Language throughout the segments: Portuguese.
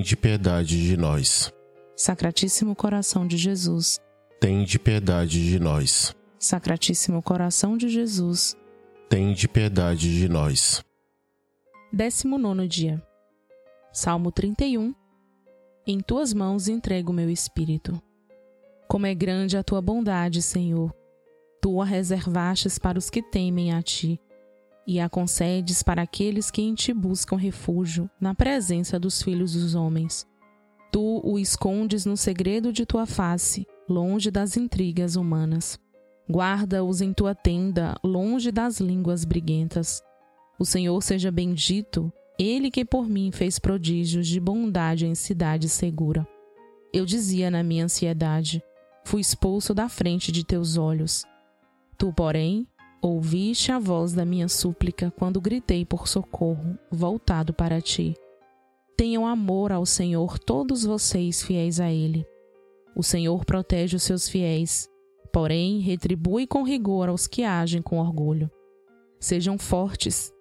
de piedade de nós. Sacratíssimo coração de Jesus, de piedade de nós. Sacratíssimo coração de Jesus, de piedade de nós. Décimo nono dia. Salmo 31. Em tuas mãos entrego meu espírito. Como é grande a tua bondade, Senhor. Tu a reservastes para os que temem a ti e a concedes para aqueles que em ti buscam refúgio na presença dos filhos dos homens. Tu o escondes no segredo de tua face, longe das intrigas humanas. Guarda-os em tua tenda, longe das línguas briguentas. O Senhor seja bendito, ele que por mim fez prodígios de bondade em cidade segura. Eu dizia na minha ansiedade: fui expulso da frente de teus olhos. Tu, porém, Ouviste a voz da minha súplica quando gritei por socorro, voltado para ti. Tenham amor ao Senhor todos vocês fiéis a Ele. O Senhor protege os seus fiéis, porém retribui com rigor aos que agem com orgulho. Sejam fortes,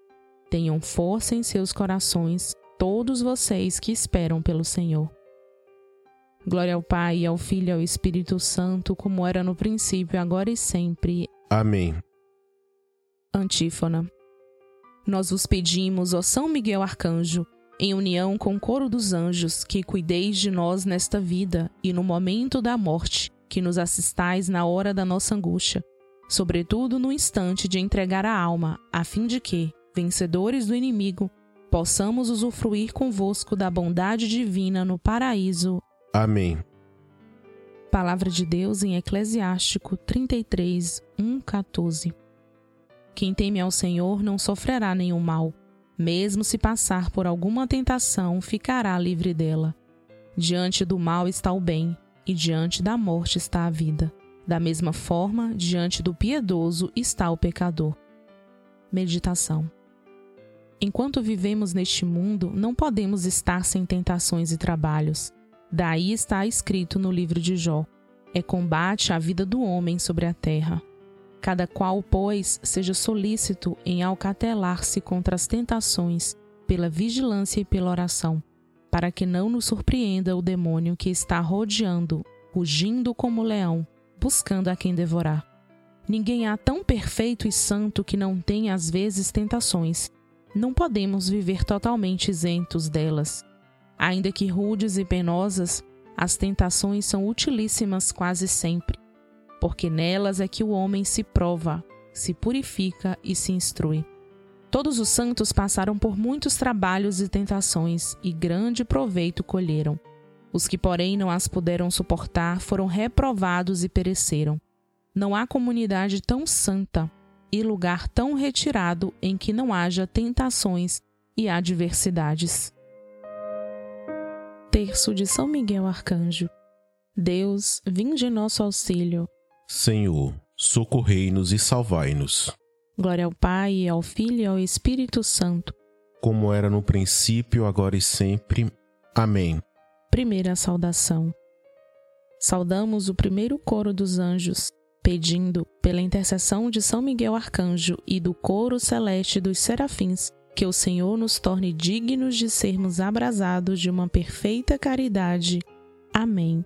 tenham força em seus corações, todos vocês que esperam pelo Senhor. Glória ao Pai, ao Filho e ao Espírito Santo, como era no princípio, agora e sempre. Amém. Antífona. Nós vos pedimos, ó São Miguel Arcanjo, em união com o coro dos anjos, que cuideis de nós nesta vida e no momento da morte, que nos assistais na hora da nossa angústia, sobretudo no instante de entregar a alma, a fim de que, vencedores do inimigo, possamos usufruir convosco da bondade divina no paraíso. Amém. Palavra de Deus em Eclesiástico 33, 1, 14. Quem teme ao Senhor não sofrerá nenhum mal. Mesmo se passar por alguma tentação, ficará livre dela. Diante do mal está o bem, e diante da morte está a vida. Da mesma forma, diante do piedoso está o pecador. Meditação. Enquanto vivemos neste mundo, não podemos estar sem tentações e trabalhos. Daí está escrito no livro de Jó: é combate a vida do homem sobre a terra. Cada qual, pois, seja solícito em alcatelar-se contra as tentações, pela vigilância e pela oração, para que não nos surpreenda o demônio que está rodeando, rugindo como leão, buscando a quem devorar. Ninguém há tão perfeito e santo que não tenha às vezes tentações. Não podemos viver totalmente isentos delas. Ainda que rudes e penosas, as tentações são utilíssimas quase sempre porque nelas é que o homem se prova, se purifica e se instrui. Todos os santos passaram por muitos trabalhos e tentações, e grande proveito colheram. Os que, porém, não as puderam suportar foram reprovados e pereceram. Não há comunidade tão santa e lugar tão retirado em que não haja tentações e adversidades. Terço de São Miguel Arcanjo. Deus, vinde em nosso auxílio. Senhor, socorrei-nos e salvai-nos. Glória ao Pai, ao Filho e ao Espírito Santo. Como era no princípio, agora e sempre. Amém. Primeira saudação. saudamos o primeiro coro dos anjos, pedindo, pela intercessão de São Miguel Arcanjo e do coro celeste dos serafins, que o Senhor nos torne dignos de sermos abrasados de uma perfeita caridade. Amém.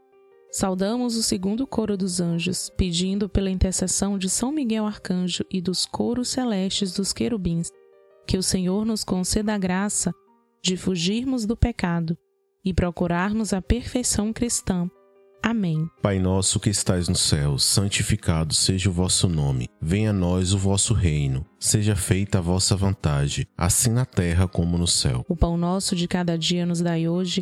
Saudamos o segundo coro dos anjos, pedindo pela intercessão de São Miguel Arcanjo e dos coros celestes dos querubins, que o Senhor nos conceda a graça de fugirmos do pecado e procurarmos a perfeição cristã Amém. Pai nosso que estais no céu, santificado seja o vosso nome. Venha a nós o vosso reino. Seja feita a vossa vontade, assim na terra como no céu. O pão nosso de cada dia nos dai hoje.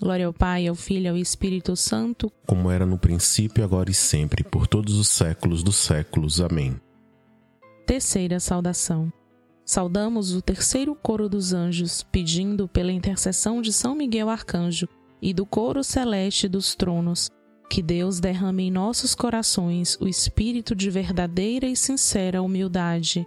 Glória ao Pai, ao Filho e ao Espírito Santo, como era no princípio, agora e sempre, por todos os séculos dos séculos. Amém. Terceira saudação. Saudamos o terceiro coro dos anjos, pedindo pela intercessão de São Miguel Arcanjo e do coro celeste dos tronos, que Deus derrame em nossos corações o espírito de verdadeira e sincera humildade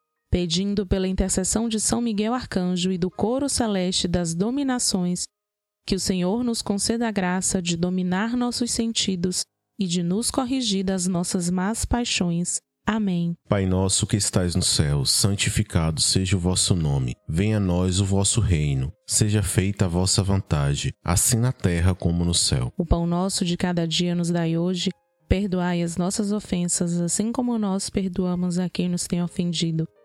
pedindo pela intercessão de São Miguel Arcanjo e do coro celeste das dominações, que o Senhor nos conceda a graça de dominar nossos sentidos e de nos corrigir das nossas más paixões. Amém. Pai nosso que estais no céu, santificado seja o vosso nome. Venha a nós o vosso reino. Seja feita a vossa vontade, assim na terra como no céu. O pão nosso de cada dia nos dai hoje Perdoai as nossas ofensas, assim como nós perdoamos a quem nos tem ofendido.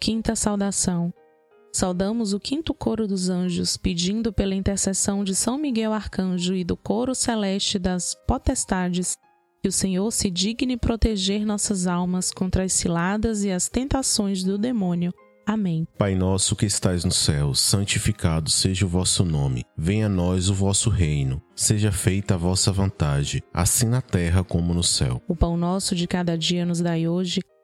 Quinta saudação. Saudamos o quinto coro dos anjos, pedindo pela intercessão de São Miguel Arcanjo e do coro celeste das potestades, que o Senhor se digne proteger nossas almas contra as ciladas e as tentações do demônio Amém. Pai nosso que estais no céu, santificado seja o vosso nome. Venha a nós o vosso reino. Seja feita a vossa vontade, assim na terra como no céu. O pão nosso de cada dia nos dai hoje.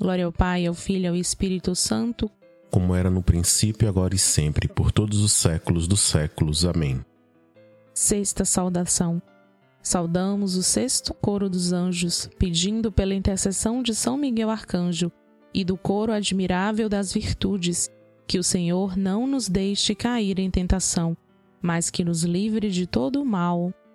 Glória ao Pai, ao Filho e ao Espírito Santo, como era no princípio, agora e sempre, por todos os séculos dos séculos. Amém. Sexta saudação. Saudamos o sexto coro dos anjos, pedindo pela intercessão de São Miguel Arcanjo e do coro admirável das virtudes, que o Senhor não nos deixe cair em tentação, mas que nos livre de todo o mal.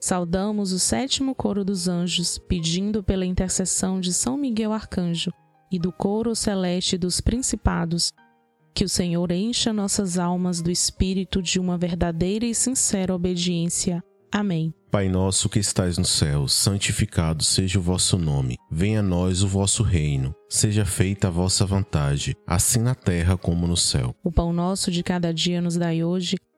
Saudamos o sétimo coro dos anjos, pedindo pela intercessão de São Miguel Arcanjo e do coro celeste dos principados, que o Senhor encha nossas almas do espírito de uma verdadeira e sincera obediência. Amém. Pai nosso que estais no céu, santificado seja o vosso nome. Venha a nós o vosso reino. Seja feita a vossa vontade, assim na terra como no céu. O pão nosso de cada dia nos dai hoje.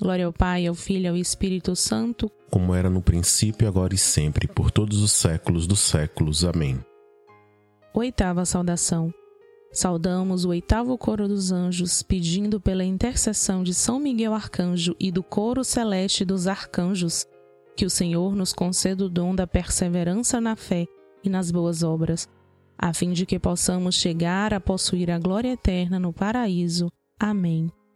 Glória ao Pai, ao Filho e ao Espírito Santo, como era no princípio, agora e sempre, por todos os séculos dos séculos. Amém. Oitava saudação. Saudamos o oitavo coro dos anjos, pedindo pela intercessão de São Miguel Arcanjo e do coro celeste dos arcanjos, que o Senhor nos conceda o dom da perseverança na fé e nas boas obras, a fim de que possamos chegar a possuir a glória eterna no paraíso. Amém.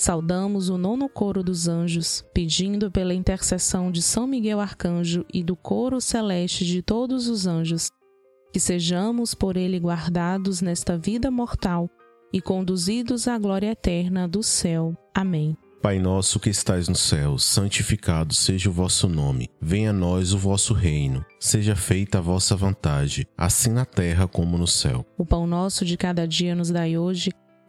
Saudamos o nono coro dos anjos, pedindo pela intercessão de São Miguel Arcanjo e do coro celeste de todos os anjos, que sejamos por ele guardados nesta vida mortal e conduzidos à glória eterna do céu. Amém. Pai nosso que estais no céu, santificado seja o vosso nome. Venha a nós o vosso reino. Seja feita a vossa vontade, assim na terra como no céu. O pão nosso de cada dia nos dai hoje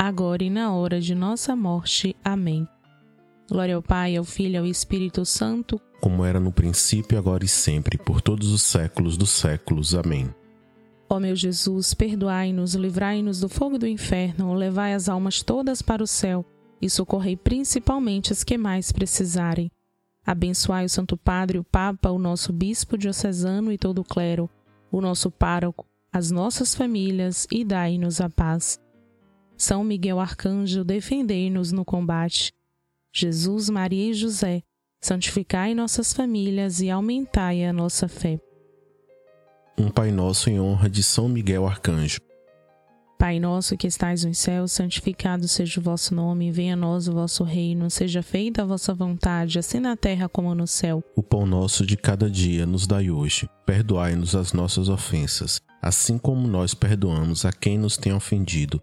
agora e na hora de nossa morte. Amém. Glória ao Pai, ao Filho e ao Espírito Santo, como era no princípio, agora e sempre, por todos os séculos dos séculos. Amém. Ó meu Jesus, perdoai-nos, livrai-nos do fogo do inferno, levai as almas todas para o céu e socorrei principalmente as que mais precisarem. Abençoai o Santo Padre, o Papa, o nosso Bispo diocesano e todo o clero, o nosso pároco, as nossas famílias e dai-nos a paz. São Miguel Arcanjo, defendei-nos no combate. Jesus, Maria e José, santificai nossas famílias e aumentai a nossa fé. Um Pai Nosso em honra de São Miguel Arcanjo. Pai nosso que estais nos céus, santificado seja o vosso nome, venha a nós o vosso reino, seja feita a vossa vontade, assim na terra como no céu. O pão nosso de cada dia nos dai hoje. Perdoai-nos as nossas ofensas, assim como nós perdoamos a quem nos tem ofendido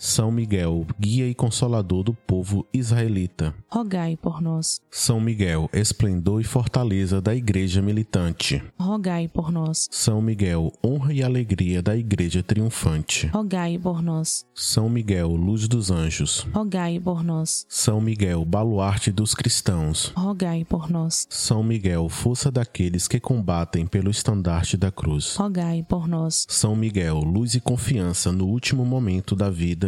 São Miguel, guia e consolador do povo israelita. Rogai por nós. São Miguel, esplendor e fortaleza da igreja militante. Rogai por nós. São Miguel, honra e alegria da igreja triunfante. Rogai por nós. São Miguel, luz dos anjos. Rogai por nós. São Miguel, baluarte dos cristãos. Rogai por nós. São Miguel, força daqueles que combatem pelo estandarte da cruz. Rogai por nós. São Miguel, luz e confiança no último momento da vida